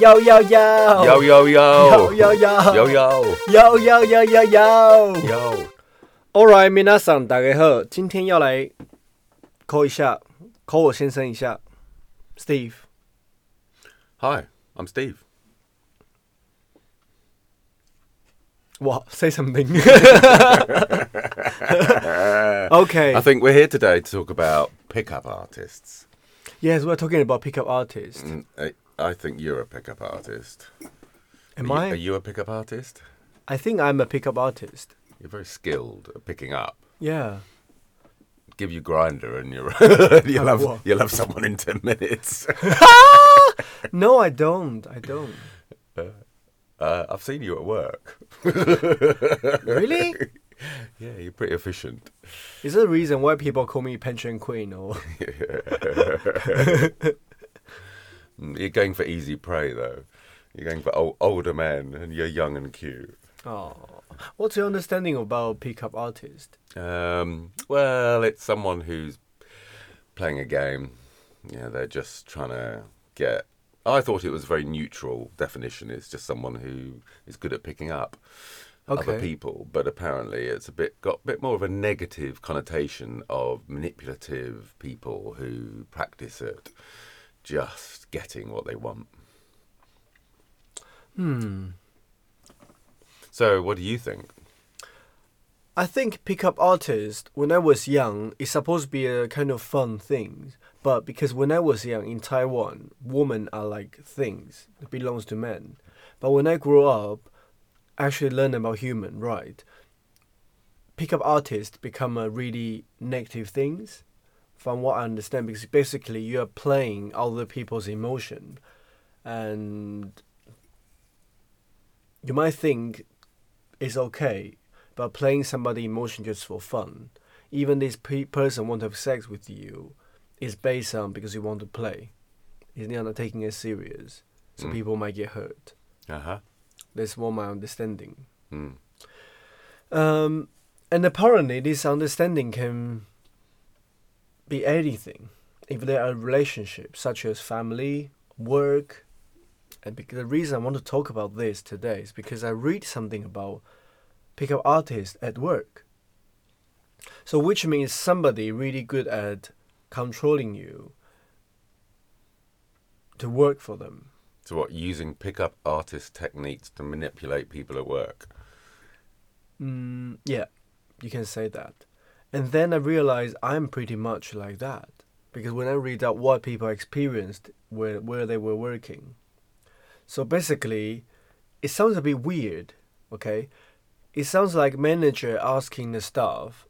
Yo yo yo. Yo yo yo. Yo yo yo. Yo yo. Yo yo yo yo yo. Yo. Alright, minasan，大家好，今天要来 call 一下，call 我先生一下，Steve。Hi, I'm Steve. What? Say something. okay. I think we're here today to talk about pickup artists. Yes, we're talking about pickup artists. Uh, I think you're a pickup artist. Am are I? Are you a pickup artist? I think I'm a pickup artist. You're very skilled at picking up. Yeah. Give you Grindr and you're you'll have what? you'll have someone in ten minutes. No, I don't. I don't. Uh, I've seen you at work. Really? Yeah, you're pretty efficient. Is there a reason why people call me pension queen or? You're going for easy prey though. You're going for old, older men, and you're young and cute. Oh, what's your understanding about pickup artist? Um, well, it's someone who's playing a game. Yeah, they're just trying to get. I thought it was a very neutral definition. It's just someone who is good at picking up other people, but apparently it's a bit got a bit more of a negative connotation of manipulative people who practice at just getting what they want. Hmm. So, what do you think? I think pickup artist when I was young is supposed to be a kind of fun thing. But because when I was young in Taiwan, women are like things that belongs to men. But when I grew up, I actually learned about human, right? Pickup artist become a really negative things from what I understand because basically you are playing other people's emotion and you might think it's okay but playing somebody emotion just for fun even this pe- person want to have sex with you is based on because you want to play it's not taking it serious so Mm. people might get hurt Uh huh. that's what my understanding Mm. um, and apparently this understanding can be anything if there are relationships such as family work and because the reason i want to talk about this today is because i read something about pickup artists at work so which means somebody really good at controlling you to work for them So, what using pickup artist techniques to manipulate people at work? Mm, yeah, you can say that. And then I realized I'm pretty much like that because when I read out what people experienced where where they were working, so basically, it sounds a bit weird. Okay, it sounds like manager asking the staff,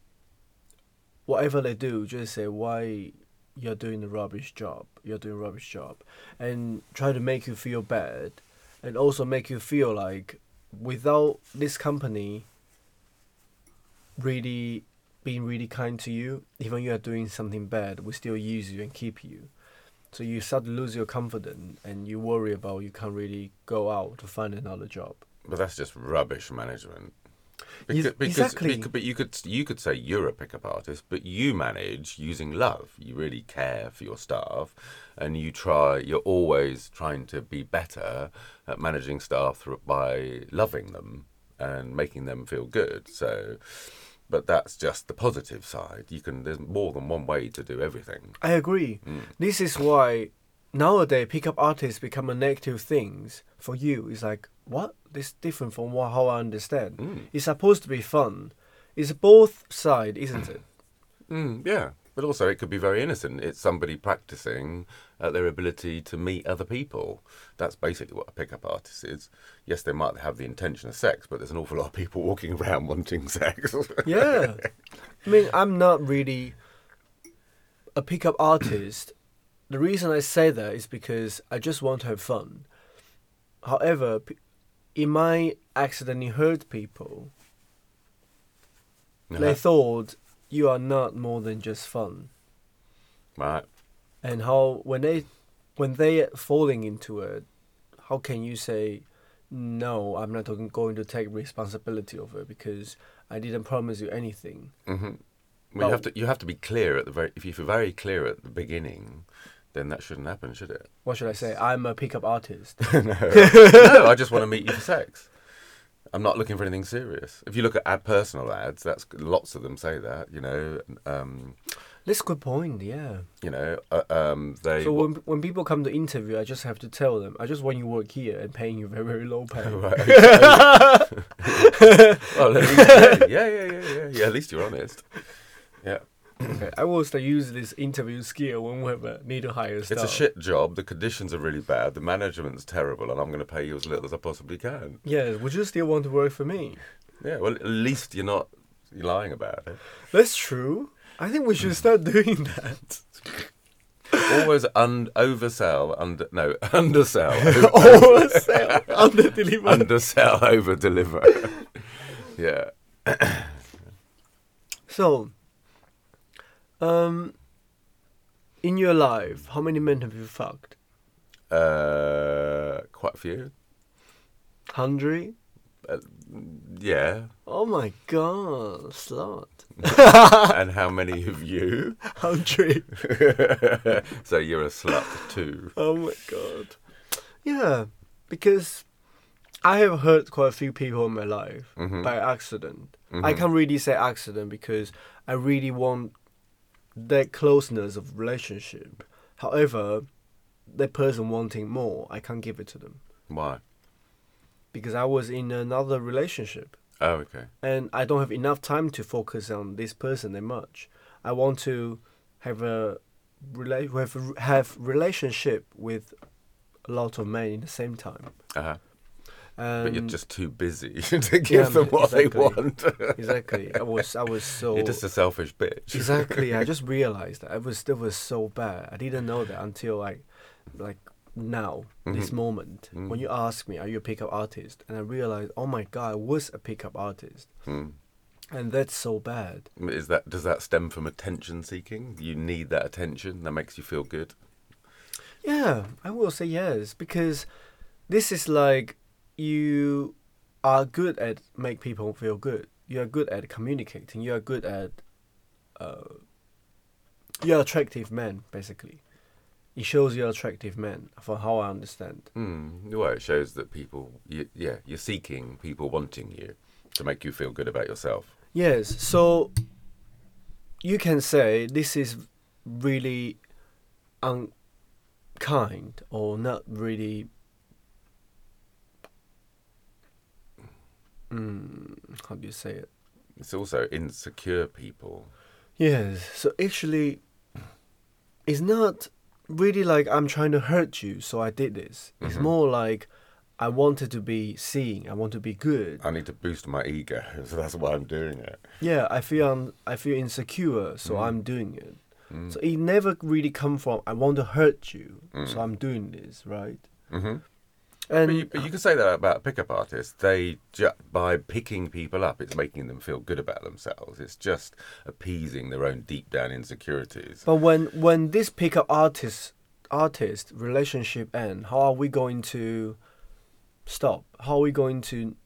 whatever they do, just say why you're doing the rubbish job. You're doing rubbish job, and try to make you feel bad, and also make you feel like without this company really being really kind to you, even you are doing something bad, we still use you and keep you. So you start to lose your confidence and you worry about you can't really go out to find another job. But that's just rubbish management. Yes, exactly. because- but you could you could say you're a pickup artist, but you manage using love. You really care for your staff, and you try. You're always trying to be better at managing staff by loving them and making them feel good. So, but that's just the positive side. You can. There's more than one way to do everything. I agree. Mm. This is why nowadays pickup artists become a negative things for you. It's like what? This different from what how I understand. Mm. It's supposed to be fun. It's both side, isn't it? Mm, yeah, but also it could be very innocent. It's somebody practicing uh, their ability to meet other people. That's basically what a pickup artist is. Yes, they might have the intention of sex, but there's an awful lot of people walking around wanting sex. Yeah. I mean, I'm not really a pickup artist. The reason I say that is because I just want to have fun. However, it might accidentally hurt people. They Uh-huh. thought you are not more than just fun. right. And how when they when they are falling into it, how can you say no, I'm not going to take responsibility of it because I didn't promise you anything. hmm Well, you have to you have to be clear at the very if you're very clear at the beginning, then that shouldn't happen, should it? What should I say? I'm a pickup artist. no. no, I just want to meet you for sex. I'm not looking for anything serious. If you look at ad personal ads, that's lots of them say that. You know, um, That's a good point. Yeah. you know, uh, um, they. So when when people come to interview, I just have to tell them, I just want you to work here and paying you very very low pay. Right, well, at least, yeah, yeah, yeah, yeah, yeah, yeah. At least you're honest. Yeah, okay. I will start use this interview skill when we have a need to hire staff. it's a shit job. The conditions are really bad. The management's terrible, and I'm going to pay you as little as I possibly can. Yeah. Would you still want to work for me? Yeah, well, at least you're not lying about it. That's true. I think we should hmm. start doing that. Always un- oversell, under no undersell, Or sell, under deliver. undersell, over deliver. yeah. So, um, in your life, how many men have you fucked? Uh, quite a few. Hundred. Yeah. Oh my god, slut. and how many of you? Hundred. so you're a slut too. Oh my god. Yeah, because I have hurt quite a few people in my life Mhm. by accident. I Mhm. can't really say accident because I really want that closeness of relationship. However, that person wanting more, I can't give it to them Why? because I was in another relationship Oh, okay. and I don't have enough time to focus on this person that much. I want to have a rela- have have relationship with a lot of men in the same time. Uh-huh. And But you're just too busy to give them what exactly. they want. exactly. I was I was so You're just a selfish bitch. exactly. I just realized that I was it was so bad. I didn't know that until like like now this Mhm. moment Mm. when you ask me, "Are you a pickup artist?" and I realized, oh my god, I was a pickup artist, Hmm. and that's so bad. Is that does that stem from attention seeking? You need that attention that makes you feel good. Yeah, I will say yes because this is like you are good at make people feel good. You are good at communicating. You are good at uh, you're attractive man basically. It shows you're attractive man for how I understand. Hmm. Well, it shows that people, you, yeah, you're seeking people wanting you to make you feel good about yourself. Yes, so you can say this is really unkind or not really. Mm, how do you say it? It's also insecure people. Yes, so actually, it's not really like I'm trying to hurt you, so I did this. It's Mhm. more like I wanted to be seen, I want to be good. I need to boost my ego, so that's why I'm doing it. Yeah, I feel I'm, I feel insecure, so Mhm. I'm doing it. Mm. So it never really come from I want to hurt you, so Mm. I'm doing this, right? hmm And But you, but you can say that about pickup artists. They ju- by picking people up, it's making them feel good about themselves. It's just appeasing their own deep down insecurities. but when when this pickup artist artist relationship end, how are we going to stop? How are we going to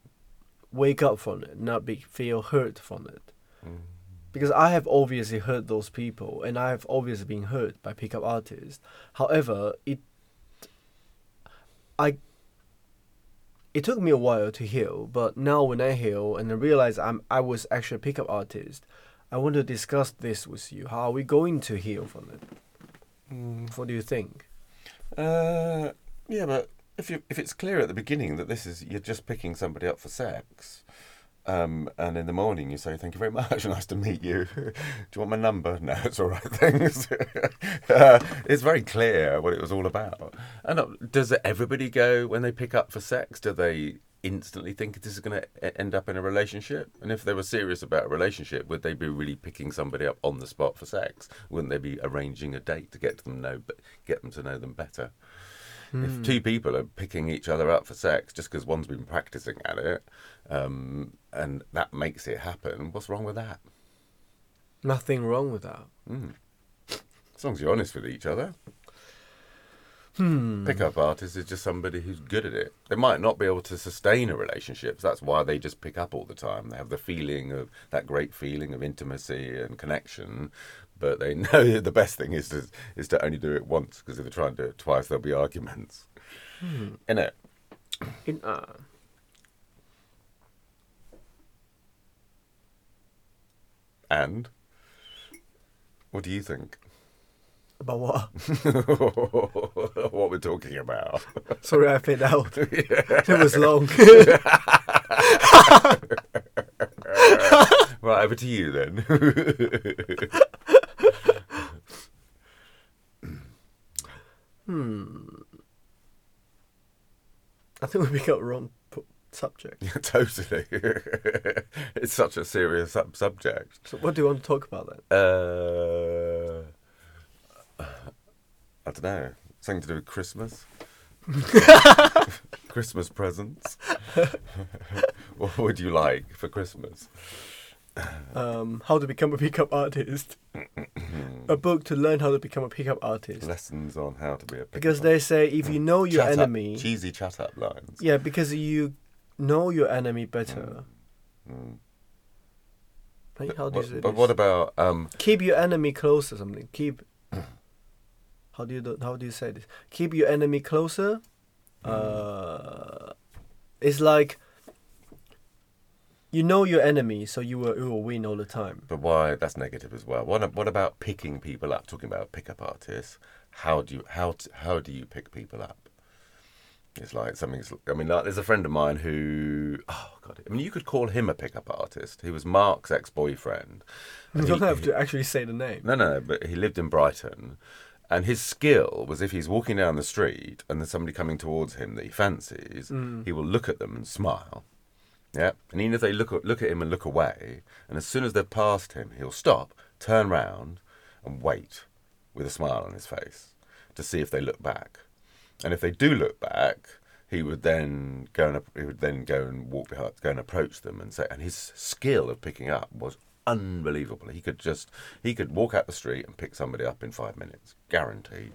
wake up from it, not be feel hurt from it? Mm. Because I have obviously hurt those people, and I have obviously been hurt by pickup artists. However, it I it took me a while to heal, but now when I heal and I realize I'm I was actually a pickup artist, I want to discuss this with you. How are we going to heal from it? What do you think? Uh, yeah, but if you if it's clear at the beginning that this is you're just picking somebody up for sex, um, and in the morning you say thank you very much, nice to meet you. Do you want my number? No, it's all right. Things. uh, it's very clear what it was all about. And uh, does everybody go when they pick up for sex? Do they instantly think this is going to end up in a relationship? And if they were serious about a relationship, would they be really picking somebody up on the spot for sex? Wouldn't they be arranging a date to get them know, get them to know them better? If two people are picking each other up for sex just because one's been practicing at it, um, and that makes it happen, what's wrong with that? Nothing wrong with that. Mm. As long as you're honest with each other. Hmm. Pickup artist is just somebody who's good at it. They might not be able to sustain a relationship. So that's why they just pick up all the time. They have the feeling of that great feeling of intimacy and connection, but they know that the best thing is to is to only do it once because if they try and do it twice, there'll be arguments. Hmm. In it. In, uh, And what do you think? About what? what we're talking about? Sorry, I fade out. It was long. right, over to you then. hmm. I think we got wrong subject. Yeah, totally. it's such a serious sub- subject. So what do you want to talk about then? Uh, I don't know. Something to do with Christmas. Christmas presents. what would you like for Christmas? Um, how to become a pickup artist. a book to learn how to become a pickup artist. Lessons on how to be a Because they say if you know your Chat up- enemy, cheesy chat up lines. yeah, because you know your enemy better. Mm. Right? How do you say But, but what about um? keep your enemy close or something. Keep. How do you do, how do you say this? Keep your enemy closer. Uh, it's like you know your enemy, so you will, you will win all the time. But why? That's negative as well. What what about picking people up? Talking about pickup artists. How do you how t- how do you pick people up? It's like something. I mean, like, there's a friend of mine who. Oh god. I mean, you could call him a pickup artist. He was Mark's ex-boyfriend. You don't he- have to actually say the name. No, no, but he lived in Brighton. And his skill was if he's walking down the street and there's somebody coming towards him that he fancies, Mm. he will look at them and smile. Yeah. And even if they look at, look at him and look away, and as soon as they've passed him, he'll stop, turn round, and wait with a smile on his face to see if they look back. And if they do look back, he would then go and he would then go and walk behind, go and approach them and say. And his skill of picking up was unbelievable. He could just he could walk out the street and pick somebody up in five minutes, guaranteed,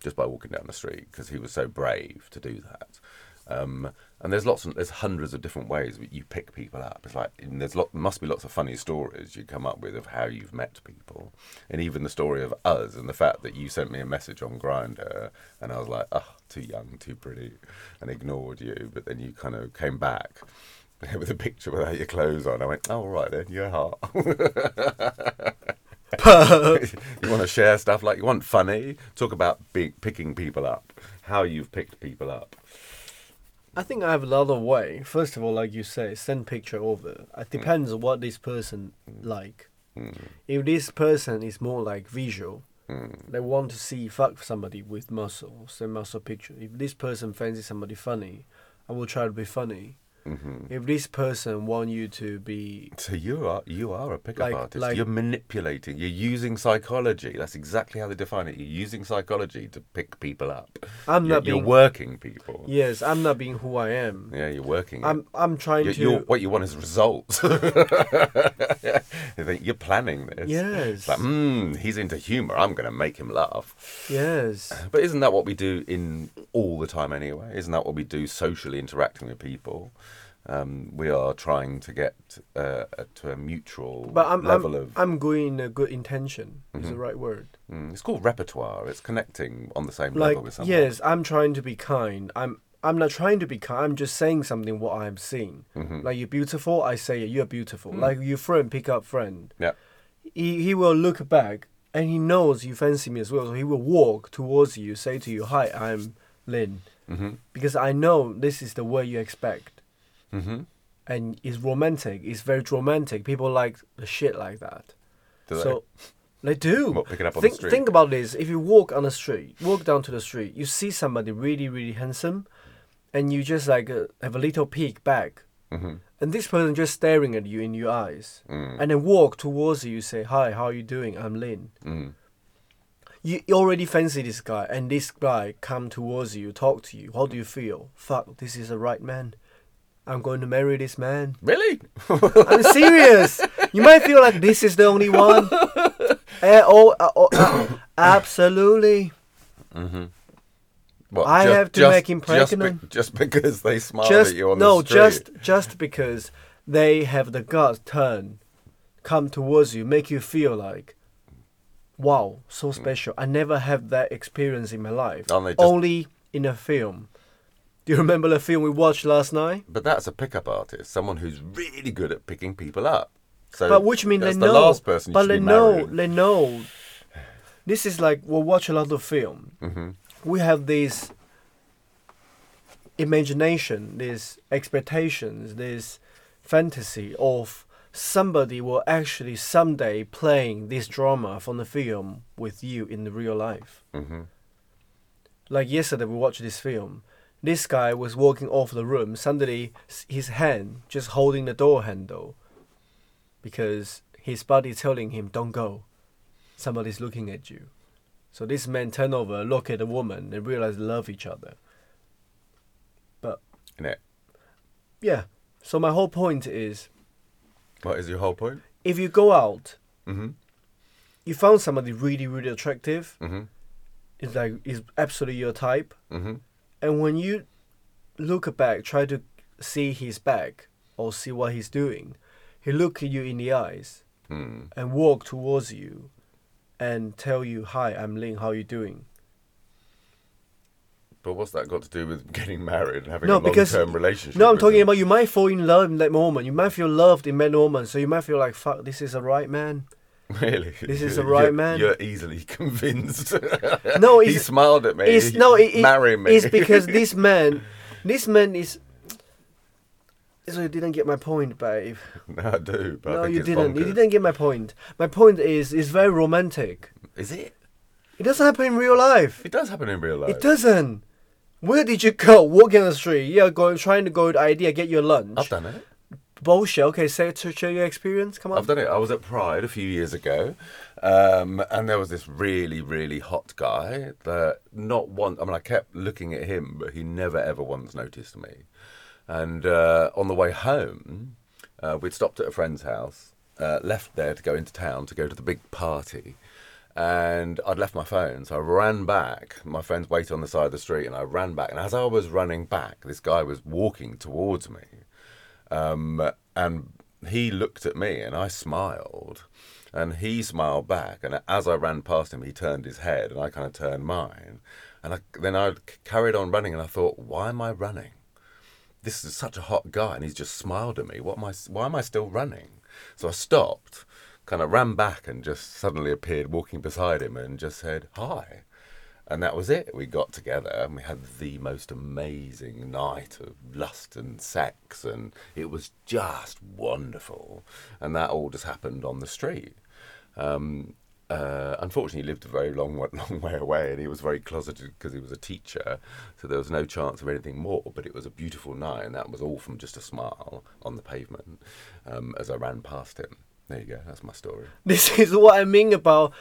just by walking down the street because he was so brave to do that. Um, and there's lots, of, there's hundreds of different ways you pick people up. It's like and there's lot, must be lots of funny stories you come up with of how you've met people, and even the story of us and the fact that you sent me a message on Grindr, and I was like, oh, too young, too pretty, and ignored you. But then you kind of came back with a picture without your clothes on. I went, oh, all right then, you're hot. you want to share stuff like you want funny? Talk about big, picking people up, how you've picked people up. I think I have a lot of way. First of all, like you say, send picture over. It depends on what this person like. Mm, If this person is more like visual, mm, they want to see fuck somebody with muscle, send muscle picture. If this person fancies somebody funny, I will try to be funny. Hmm If this person want you to be So you are you are a pickup Like- artist. like- you're manipulating. You're using psychology. That's exactly how they define it. You're using psychology to pick people up. I'm you're, not you're working people. Yes, I'm not being who I am. Yeah, you're working. I'm I'm trying You're, to you're- what you want is results. you're planning this. Yes. Like, hmm, he's into humour. I'm going to make him laugh. Yes. But isn't that what we do in all the time anyway? Isn't that what we do socially interacting with people? Um, we are trying to get uh, to a mutual But I'm level I'm, of. I'm going in a good intention. Is the Mhm. right word. Mm, it's called repertoire. It's connecting on the same Like level with someone. yes, I'm trying to be kind. I'm I'm not trying to be kind. I'm just saying something what I'm seeing. Mhm. Like you're beautiful, I say you're beautiful. Mm. Like your friend pick up friend. Yeah. He he will look back and he knows you fancy me as well. So he will walk towards you, say to you, "Hi, I'm Lin," hmm because I know this is the way you expect. Hmm and it's romantic. It's very romantic. People like the shit like that. Do they? so they do. What, pick it up on think the street? think about this. If you walk on the street, walk down to the street, you see somebody really really handsome, and you just like uh, have a little peek back, hmm and this person just staring at you in your eyes, Mm. and then walk towards you. You say, "Hi, how are you doing? I'm Lin." Mm. You you already fancy this guy, and this guy come towards you, talk to you. How do you feel? Fuck, this is the right man. I'm going to marry this man. Really? I'm serious. You might feel like this is the only one. Eh, oh, uh, oh, uh, absolutely. hmm What, I ju- have to just- make him just be- pregnant. Just, because they smile just at you on no, the street. No, just just because they have the guts turn, come towards you, make you feel like, wow, so special. I never have that experience in my life. Just- Only in a film. Do you remember the film we watched last night? But that's a pickup artist, someone who's really good at picking people up. So but which means they that's know. the last person you but they know. They know. This is like we'll watch a lot of film. Mm-hmm. We have this imagination, these expectations, this fantasy of somebody will actually someday playing this drama from the film with you in the real life. Mm-hmm. Like yesterday, we watched this film. This guy was walking off the room. Suddenly, his hand just holding the door handle because his body telling him, "Don't go. Somebody's looking at you." So this man turn over, look at the woman, and realize they love each other. But Innit? yeah, so my whole point is, What is your whole point? if you go out, Mm-hmm. you found somebody really, really attractive. Mm-hmm. It's like is absolutely your type. Mm-hmm. And when you look back, try to see his back or see what he's doing, he look at you in the eyes Mm. and walk towards you and tell you, "Hi, I'm Ling. How you doing?" But what's that got to do with getting married and having No, a because- long-term relationship? No, I'm talking them? about you might fall in love in that moment. You might feel loved in that moment, so you might feel like, "Fuck, this is the right man." Really? This is the right you're- man. You're easily convinced. No, he smiled at me. It's no, it, it, marry me. It's because this man, this man is. So you didn't get my point, babe. no, I do, but I no, you didn't. You didn't get my point. My point is, it's very romantic. Is it? It doesn't happen in real life. It does happen in real life. It doesn't. Where did you go? Walking on the street. Yeah, going trying to go to IKEA, get your lunch. I've done it. Bullshit. Okay, say to share your experience. Come on. I've done it. I was at Pride a few years ago, um, and there was this really, really hot guy that not one. I mean, I kept looking at him, but he never ever once noticed me. And uh, on the way home, uh, we'd stopped at a friend's house, uh, left there to go into town to go to the big party. And I'd left my phone, so I ran back. My friends waited on the side of the street, and I ran back. And as I was running back, this guy was walking towards me. Um, and he looked at me and I smiled. And he smiled back and as I ran past him he turned his head and I kind of turned mine. And I, then I carried on running and I thought why am I running? This is such a hot guy and he's just smiled at me. What am I why am I still running? So I stopped kind of ran back and just suddenly appeared walking beside him and just said hi and that was it. We got together and we had the most amazing night of lust and sex, and it was just wonderful. And that all just happened on the street. Um, uh, unfortunately, he lived a very long, long way away, and he was very closeted because he was a teacher, so there was no chance of anything more. But it was a beautiful night, and that was all from just a smile on the pavement um, as I ran past him. There you go. That's my story. This is what I mean about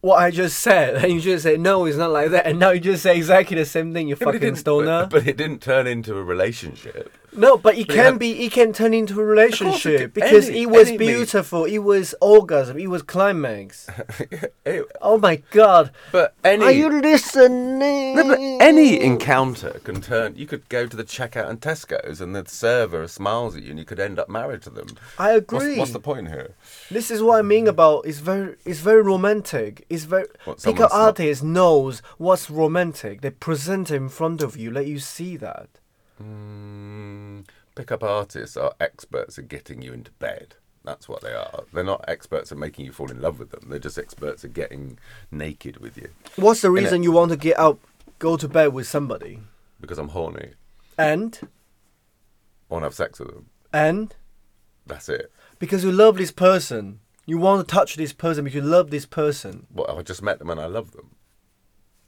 what I just said. And you just say, no, it's not like that. And now you just say exactly the same thing, you Yeah, fucking stoner. But, but it didn't turn into a relationship. No, but it can had- be, it can turn into a relationship because Any- it was any beautiful. It was orgasm. It was climax. It- oh my god. but any Are you listening? No, but any encounter can turn. You could go to the checkout in Tesco's and the server smiles at you, and you could end up married to them. I agree. what's the point here? This is what I mean about it's very it's very romantic. It's very What, pickup artist knows what's romantic. They present it in front of you, let you see that. Mm, pickup artists are experts at getting you into bed. That's what they are. They're not experts at making you fall in love with them. They're just experts at getting naked with you What's the reason you want to get up, go to bed with somebody, because I'm horny. and I want to have sex with them. and That's it. because you love this person, you want to touch this person because you love this person. Well, I just met them and I love them.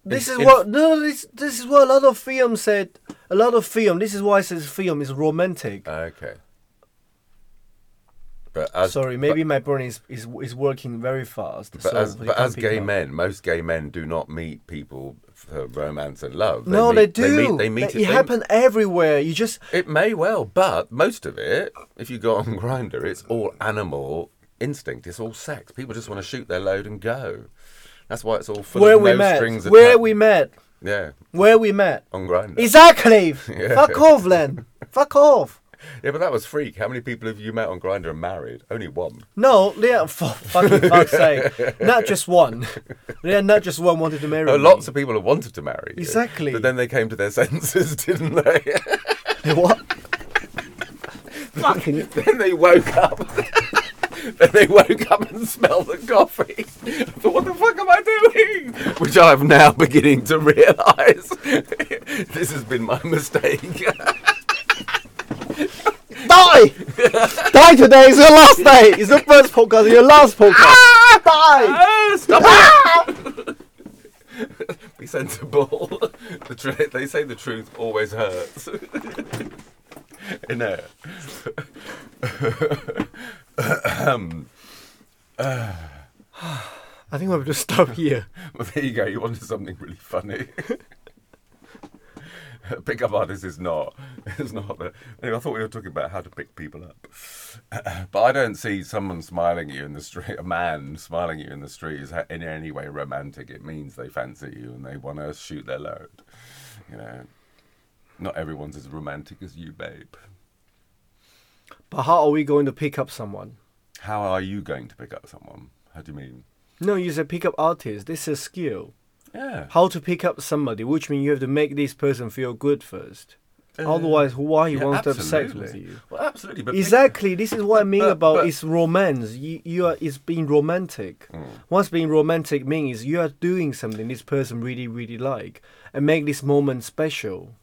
This In- is in- what no, this this is what a lot of film said. A lot of film. This is why I says film is romantic. Ah, okay. But as Sorry, maybe my brain is, is is working very fast. But so as, but as gay up. men, most gay men do not meet people for romance and love. no, meet, they do. They meet. They meet it, it they- happen everywhere. You just It may well, but most of it, if you go on Grindr, it's all animal instinct. It's all sex. People just want to shoot their load and go. That's why it's all full where of we no met, strings where we met. Yeah, Where we met. on Grindr. Exactly. Yeah. Fuck off, Len. Fuck off. Yeah, but that was freak. How many people have you met on Grindr and married? Only one. No, yeah, for fucking fuck's sake. Not just one. Yeah, not just one wanted to marry Oh, me. lots of people have wanted to marry you. Exactly. But then they came to their senses, didn't they? What? fucking. then they woke up. Then they woke up and smelled the coffee. I thought, what the fuck am I doing? Which I am now beginning to realise. this has been my mistake. Die! Die today is your last day! It's the first podcast, your last podcast! Die! Ah, Stop it! Be sensible. The tr- they say the truth always hurts. Innit? um, I think we'll just stop here. well, there you go. You wanted something really funny. Pickup artist is not. It's not. Anyway, I thought we were talking about how to pick people up, but I don't see someone smiling at you in the street, a man smiling at you in the street, is in any way romantic. It means they fancy you and they want to shoot their load. You know, not everyone's as romantic as you, babe. But how are we going to pick up someone? How are you going to pick up someone? How do you mean? No, you said pick up artist. This is a skill. Yeah. How to pick up somebody, which means you have to make this person feel good first. Uh, Otherwise, why he yeah, wants to have sex with absolutely. you? Well, absolutely. But pick- Exactly. This is what I mean But- about but- it's romance. You, you are it's being romantic. Mm. What's being romantic means you are doing something this person really really like and make this moment special.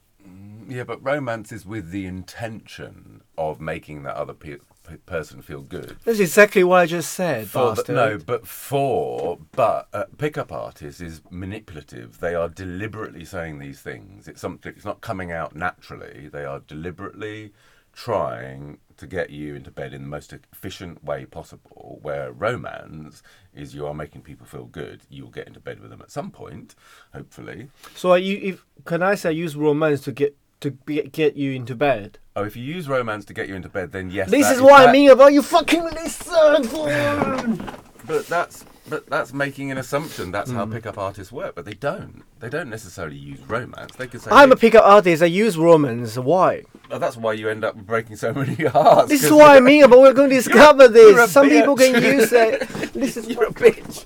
Yeah, but romance is with the intention of making that other pe- pe- person feel good. That's exactly what I just said. For the, no, but for but uh, pickup artists is manipulative. They are deliberately saying these things. It's something. It's not coming out naturally. They are deliberately trying to get you into bed in the most efficient way possible. Where romance is you are making people feel good. You'll get into bed with them at some point, hopefully. So are you, if can I say use romance to get to be, get you into bed? Oh, if you use romance to get you into bed, then yes. This is what I that- mean about you fucking listen. But that's but that's making an assumption. That's Hmm. how pickup artists work. But they don't. They don't necessarily use romance. They could say, I'm a pickup artist. I use romance. Why? oh, that's why you end up breaking so many hearts. This is what I mean about we're going to discover you're this. Some people bitch. can use it. This is You're a bitch.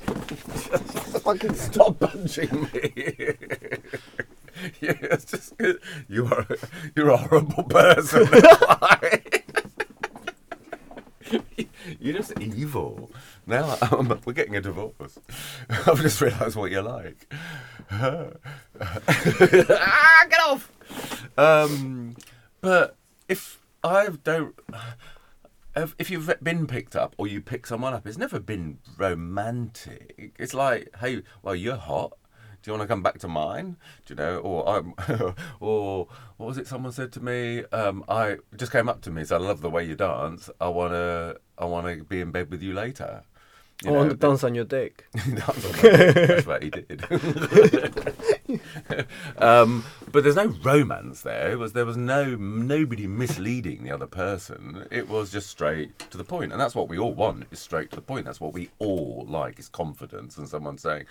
Just fucking Stop punching me. it's just you are you're a horrible person. You're just evil. Now um, we're getting a divorce. I've just realised what you're like. ah, get off. Um, but if I don't, if you've been picked up or you pick someone up, it's never been romantic. It's like, hey, well, you're hot. Do you want to come back to mine? Do you know? Or um, or what was it? Someone said to me, um, I just came up to me, said, "I love the way you dance. I wanna, I wanna be in bed with you later." You I want to know, dance on your dick. That's what he did. um, but there's no romance there. It was there was no nobody misleading the other person. It was just straight to the point, and that's what we all want. Is straight to the point. That's what we all like. Is confidence and someone saying,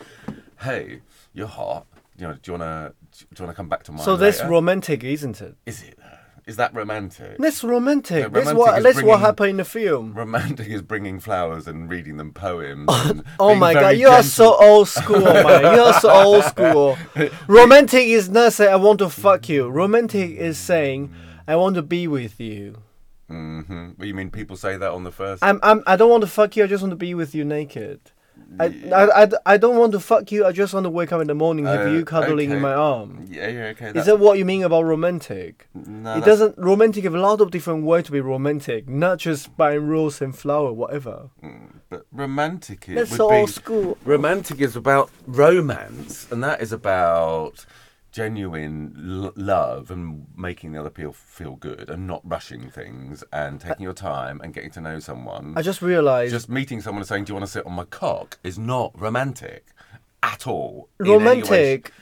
"Hey, you're hot. You know, do you wanna do you wanna come back to mine?" So that's later?" romantic, isn't it? Is it? Is that romantic? That's romantic. No, that's romantic what that's what bringing- happened in the film. Romantic is bringing flowers and reading them poems. Oh my god, you are so old school, man. You are so old school. Romantic is not saying I want to fuck you. Romantic is saying I want to be with you. hmm Well, you mean people say that on the first? I'm, I'm I don't want to fuck you. I just want to be with you naked. I, I, I, I don't want to fuck you. I just want to wake up in the morning have Uh, you cuddling in my arm. Yeah, yeah, okay. Is that what you mean about romantic? No, it that's- doesn't. Romantic have a lot of different ways to be romantic, not just buying rose and flower, whatever. But romantic is That's would so be old school. romantic is about romance, and that is about genuine l- love and making the other people feel good, and not rushing things, and taking your time and getting to know someone. I just realized Just meeting someone and saying, "Do you want to sit on my cock?" is not romantic at all. in any way. romantic.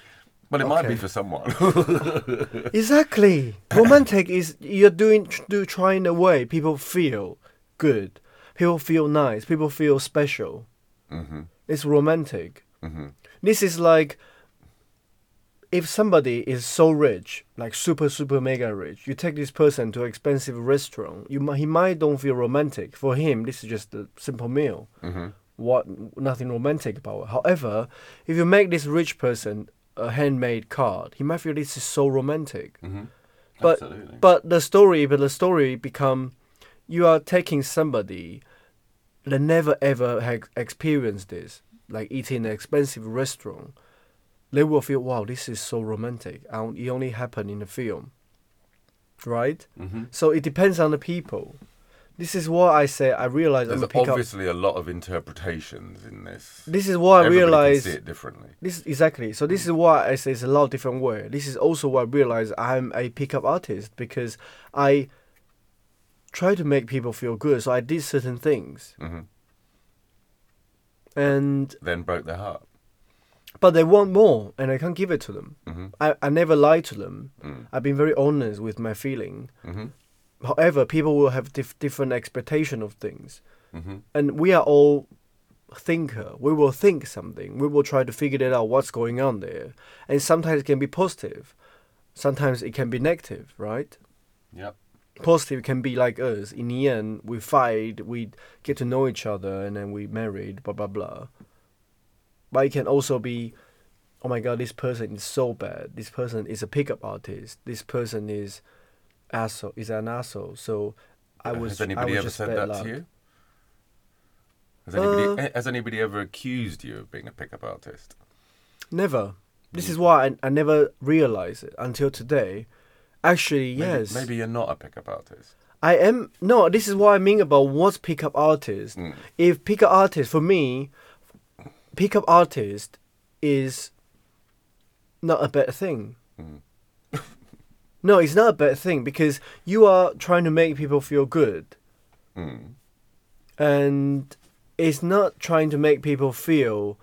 Well, it might be for someone. Exactly. Romantic is you're doing do trying a way people feel good, people feel nice, people feel special. hmm It's romantic. hmm This is like if somebody is so rich, like super super mega rich, you take this person to an expensive restaurant, you he might don't feel romantic. For him, this is just a simple meal. hmm What nothing romantic about it. However, if you make this rich person a handmade card, he might feel this is so romantic. hmm But Absolutely. but the story, but the story become, you are taking somebody that never ever had experienced this, like eating an expensive restaurant. They will feel, wow, this is so romantic. And it only happened in the film, right? hmm So it depends on the people. This is what I say. I realize There's I'm up. obviously a lot of interpretations in this. This is what I realize. can see it differently. This exactly. So this is why I say it's a lot of different way. This is also why I realize I'm a pickup artist because I try to make people feel good. So I did certain things, hmm and Then broke their heart. But they want more, and I can't give it to them. hmm I, I never lie to them. Mm. I've been very honest with my feeling. hmm However, people will have dif- different expectation of things, hmm and we are all thinker. We will think something. We will try to figure it out what's going on there, and sometimes it can be positive, sometimes it can be negative, right? Yep. Positive can be like us. In the end, we fight, we get to know each other, and then we married, blah blah blah. But it can also be, oh my god, this person is so bad. This person is a pickup artist. This person is asshole. Is an asshole. So, I was. Has anybody was ever said that luck. to you? Has anybody, Uh, has anybody ever accused you of being a pickup artist? Never. This is why I, I never realized it until today. Actually, Maybe, yes. Maybe you're not a pickup artist. I am. No, this is what I mean about what's pickup artist. Mm. If pickup artist, for me, pickup artist is not a bad thing. Mm. No, it's not a bad thing because you are trying to make people feel good. Mm. and it's not trying to make people feel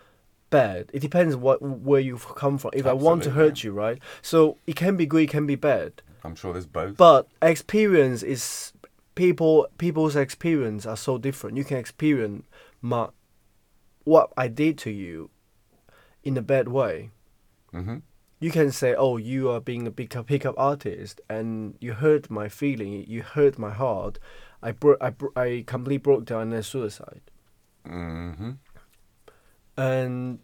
bad. It depends what where you've come from. If I want to Absolutely. hurt you, right? So it can be good, it can be bad. I'm sure there's both. But experience is people people's experience are so different. You can experience my what I did to you in a bad way. hmm You can say, "Oh, you are being a big pickup artist, and you hurt my feeling. You hurt my heart. I bro- I, bro- I completely broke down and suicide." hmm and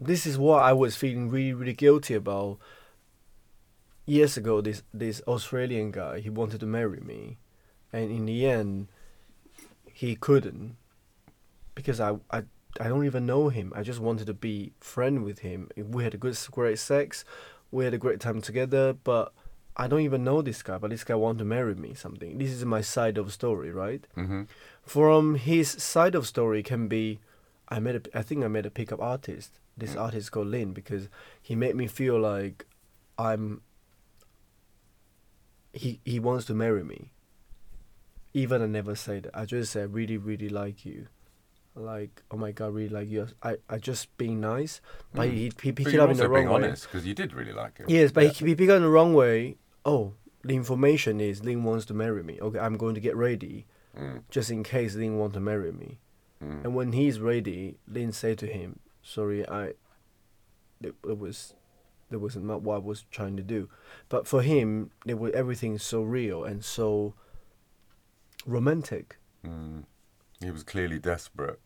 this is what I was feeling really really guilty about years ago this this Australian guy he wanted to marry me and in the end he couldn't because I I I don't even know him I just wanted to be friend with him we had a good great sex we had a great time together but I don't even know this guy but this guy wanted to marry me something this is my side of story right hmm from his side of story can be I met a, I think I met a pickup artist. This Mm. artist called Lin because he made me feel like I'm he he wants to marry me. Even I never said it. I just said I really, really like you. Like, oh my god, really like you. I, I just being nice. But Mm. he, he picked it up in the wrong being way. honest because you did really like it. Yes, but Yeah. he, he picked it up in the wrong way. Oh, the information is Lin wants to marry me. Okay, I'm going to get ready Mm, just in case Lin want to marry me. mm. And when he's ready, Lin said to him, "Sorry, I. It, it was, that wasn't not what I was trying to do, but for him, it was everything so real and so romantic. Mm. He was clearly desperate.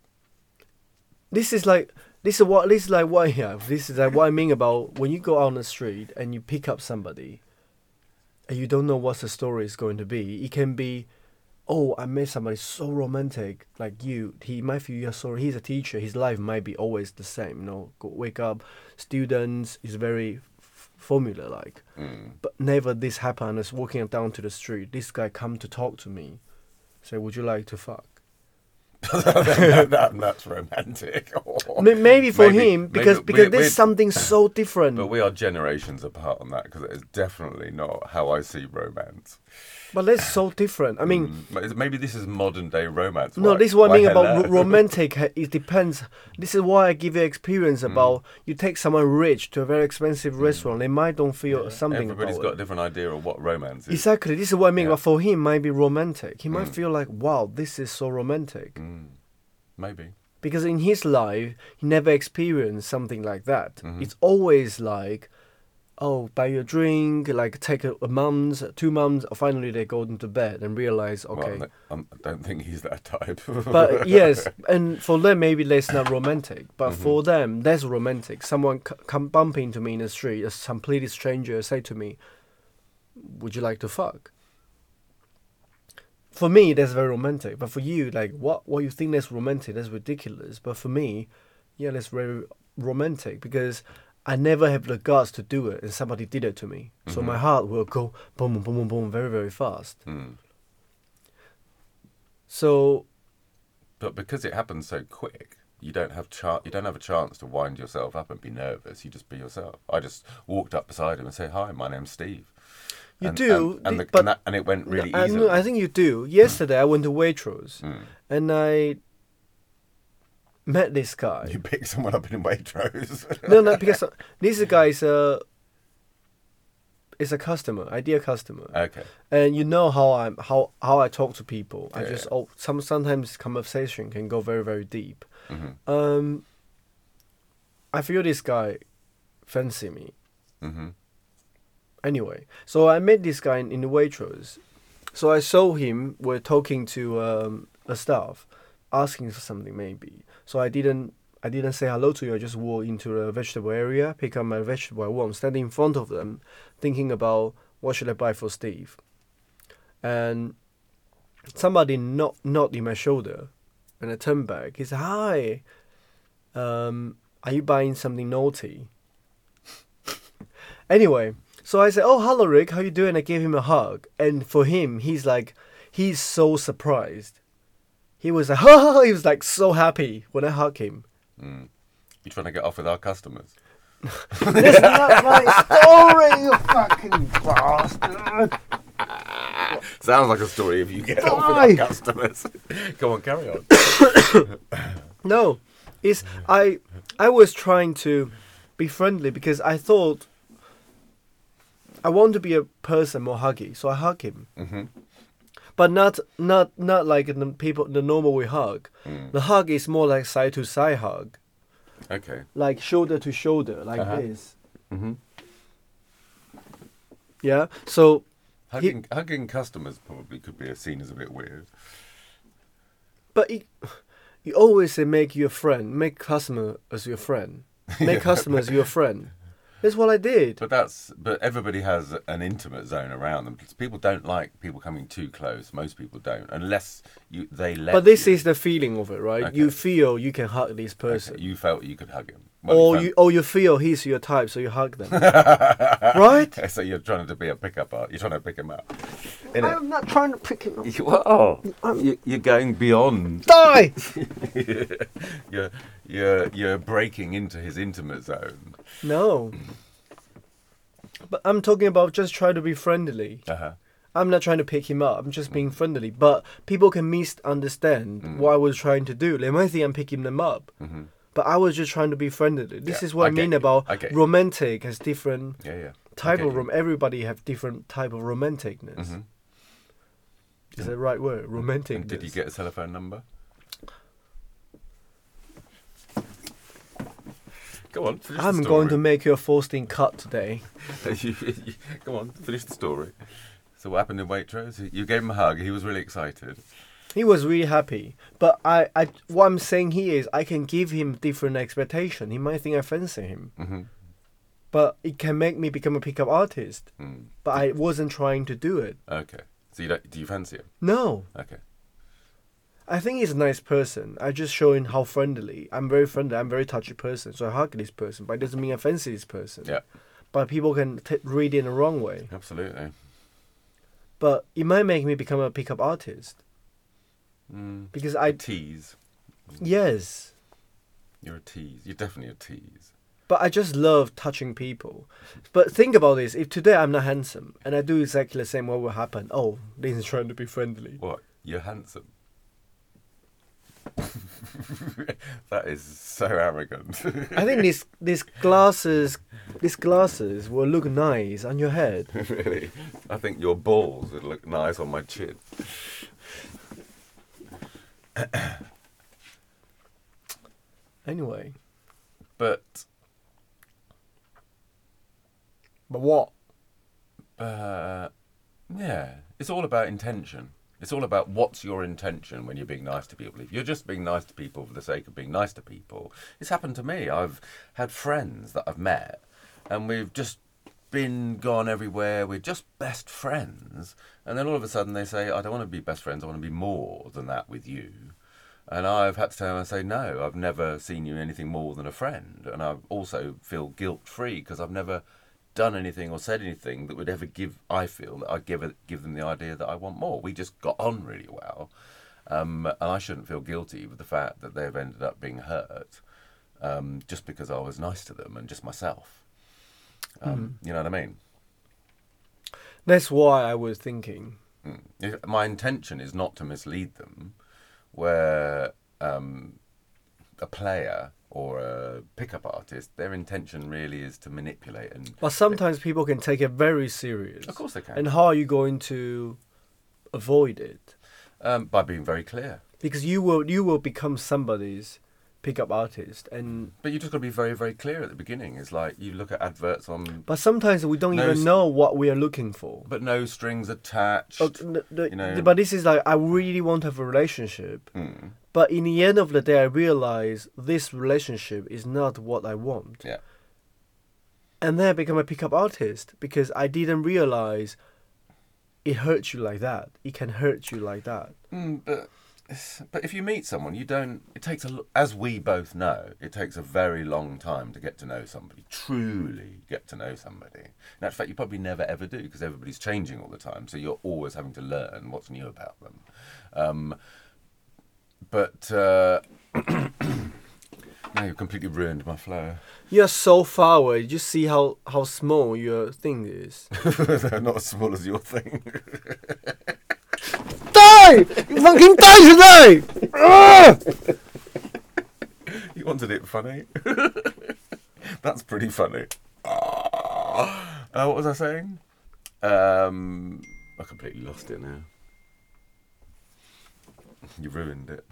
This is like this is what this is like what yeah. This is like what I mean about when you go out on the street and you pick up somebody, and you don't know what the story is going to be. It can be oh, I met somebody so romantic like you. He might feel you're sorry. He's a teacher. His life might be always the same. You know, go, wake up, students is very f- formula like. Mm. But never this happened. I was walking down to the street. This guy come to talk to me, say, "Would you like to fuck?" That, that- that's romantic. May- Maybe for Maybe- him because we- because there's something so different. But we are generations apart on that because it is definitely not how I see romance. But that's so different. I mean, Mm, maybe this is modern day romance. no, Why- this is what I mean about romantic. It depends. This is why I give you experience Mm. about you take someone rich to a very expensive restaurant. They might don't feel something Everybody's got it. a different idea of what romance is. Exactly. This is what I mean. Yeah. But for him, it might be romantic. He might Mm. feel like, wow, this is so romantic. Maybe. Because in his life, he never experienced something like that. Mhm. It's always like oh, buy your drink, like take a, a month, two months. Finally, they go into bed and realize, okay. Well, I don't think he's that type. but yes, and for them maybe that's not romantic, but Mm-hmm. for them that's romantic. Someone c- come bump into me in the street, a completely stranger, say to me, "Would you like to fuck?" For me, that's very romantic. But for you, like, what what you think that's romantic? That's ridiculous. But for me, yeah, that's very romantic because I never have the guts to do it, and somebody did it to me. So Mm-hmm. my heart will go boom, boom, boom, boom, boom, very, very fast. Mm. So But because it happens so quick, you don't have char- you don't have a chance to wind yourself up and be nervous. You just be yourself. I just walked up beside him and say, "Hi, my name's Steve." You and, do, and, and, the- but- and, that, and it went really I, easily. I think you do. Yesterday, I went to Waitrose Mm. and I met this guy. You picked someone up in Waitrose. no, no, because this guy is a is a customer, ideal customer, okay. and you know how I'm how how I talk to people. I just yeah. oh, some sometimes conversation can go very very deep. hmm Um, I feel this guy fancy me. hmm Anyway, so I met this guy in, in the Waitrose. So I saw him. We're talking to um, a staff, asking for something maybe. So I didn't. I didn't say hello to you. I just walked into the vegetable area, pick up my vegetable. I want standing in front of them, thinking about what should I buy for Steve. And somebody knocked knocked in my shoulder, and I turned back. He said, "Hi, um, are you buying something naughty?" Anyway, so I said, "Oh, hello, Rick. How you doing?" I gave him a hug, and for him, he's like, he's so surprised. He was like, "Oh!" He was like so happy when I hugged him. Mm. You trying to get off with our customers? That's not my story, you fucking bastard. Sounds like a story if you get off with our customers. Go on, carry on. No, it's I. I was trying to be friendly because I thought I want to be a person more huggy, so I hug him. hmm but not not not like the people the normal we hug. Mm. The hug is more like side to side hug, Okay. like shoulder to shoulder, like Uh-huh. this. hmm Yeah. So Hugging, hugging customers probably could be seen as a bit weird. But it, you always say make your friend, make customer as your friend, make customer as your friend. That's what I did. But that's but everybody has an intimate zone around them. People don't like people coming too close. Most people don't, unless you they let. But this you. is the feeling of it, right? You feel you can hug this Okay, person, You felt you could hug him. Well, or you or you feel he's your type, so you hug them, right? So you're trying to be a pickup art. You're trying to pick him up. I'm not trying to pick him up. You- you're going beyond. Die. You're you're you're breaking into his intimate zone. No. But I'm talking about just try to be friendly. Uh huh. I'm not trying to pick him up. I'm just being friendly. But people can misunderstand Mm. what I was trying to do. They might think I'm picking them up. hmm But I was just trying to be friendly. This Yeah, is what I I, mean you. about I romantic has different Yeah, yeah. type of you. rom. Everybody have different type of romanticness. hmm Is that the right word? Romantic. And did you get a telephone number? Go on. Finish I'm going to make you a Faustine cut today. You- you- Go on. Finish the story. So what happened in Waitrose? You gave him a hug. He was really excited. He was really happy. But I, I, what I'm saying here is I can give him different expectation. He might think I fancy him. hmm But it can make me become a pickup artist. Mm. But I wasn't trying to do it. Okay. So you do you fancy him? No. Okay. I think he's a nice person. I just showing how friendly. I'm very friendly. I'm a very touchy person. So I hug this person, but it doesn't mean I fancy this person. Yeah. But people can t- read it in the wrong way. Absolutely. But it might make me become a pickup artist Mm. because A I tease. yes. You're a tease. You're definitely a tease. But I just love touching people. But think about this: if today I'm not handsome and I do exactly the same, what will happen? Oh, is trying to be friendly. What? You're handsome. that is so arrogant. I think these these glasses, these glasses will look nice on your head. really. I think your balls would look nice on my chin. Anyway, But But what? Uh, yeah, it's all about intention. It's all about what's your intention when you're being nice to people. If you're just being nice to people for the sake of being nice to people, it's happened to me. I've had friends that I've met, and we've just been gone everywhere. We're just best friends, and then all of a sudden they say, "I don't want to be best friends. I want to be more than that with you." And I've had to tell them, I say, "No, I've never seen you anything more than a friend," and I also feel guilt free because I've never done anything or said anything that would ever give I feel that I give it, give them the idea that I want more. We just got on really well, um, and I shouldn't feel guilty with the fact that they've ended up being hurt um, just because I was nice to them and just myself. Um, You know what I mean? That's why I was thinking. Mm. If- My intention is not to mislead them, where um, a player or a pickup artist, their intention really is to manipulate and. But sometimes people can take it very serious. Of course they can. And how are you going to avoid it? Um, by being very clear. Because you will you will become somebody's pickup artist and But you just got to be very, very clear at the beginning. It's like you look at adverts on, but sometimes we don't No, even know what we are looking for. but no strings attached. Oh, n- you know. But this is like I really want to have a relationship. Hmm. But in the end of the day, I realize this relationship is not what I want. Yeah. And then I become a pickup artist because I didn't realize it hurts you like that. It can hurt you like that. Mm, but but if you meet someone, you don't. It takes a as we both know, it takes a very long time to get to know somebody. Truly get to know somebody. In fact, you probably never ever do because everybody's changing all the time. So you're always having to learn what's new about them. Um, but uh, now you've completely ruined my flow. You're so far away. You see how, how small your thing is. They're not as small as your thing. die! You fucking die today! Ah! You wanted it funny. That's pretty funny. Ah. Uh, what was I saying? Um, I completely lost it now. You ruined it.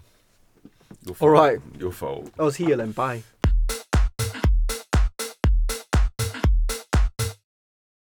Your fault. All right. Your fault. I was here then. Bye.